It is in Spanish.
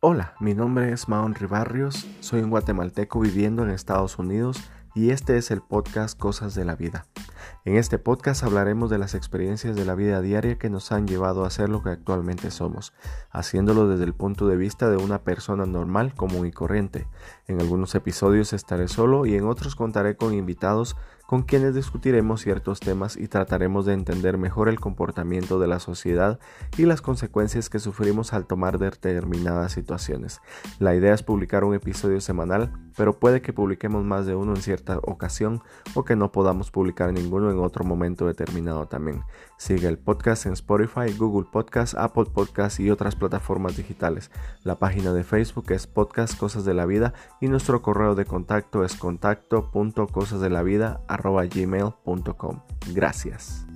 Hola, mi nombre es Maon Ribarrios, soy un guatemalteco viviendo en Estados Unidos y este es el podcast Cosas de la Vida. En este podcast hablaremos de las experiencias de la vida diaria que nos han llevado a ser lo que actualmente somos, haciéndolo desde el punto de vista de una persona normal, común y corriente. En algunos episodios estaré solo y en otros contaré con invitados con quienes discutiremos ciertos temas y trataremos de entender mejor el comportamiento de la sociedad y las consecuencias que sufrimos al tomar determinadas situaciones. La idea es publicar un episodio semanal, pero puede que publiquemos más de uno en cierta ocasión o que no podamos publicar ninguno en otro momento determinado también. Sigue el podcast en Spotify, Google Podcast, Apple Podcast y otras plataformas digitales. La página de Facebook es Podcast Cosas de la Vida y nuestro correo de contacto es contacto.cosasdelavida.com gmail.com. Gracias.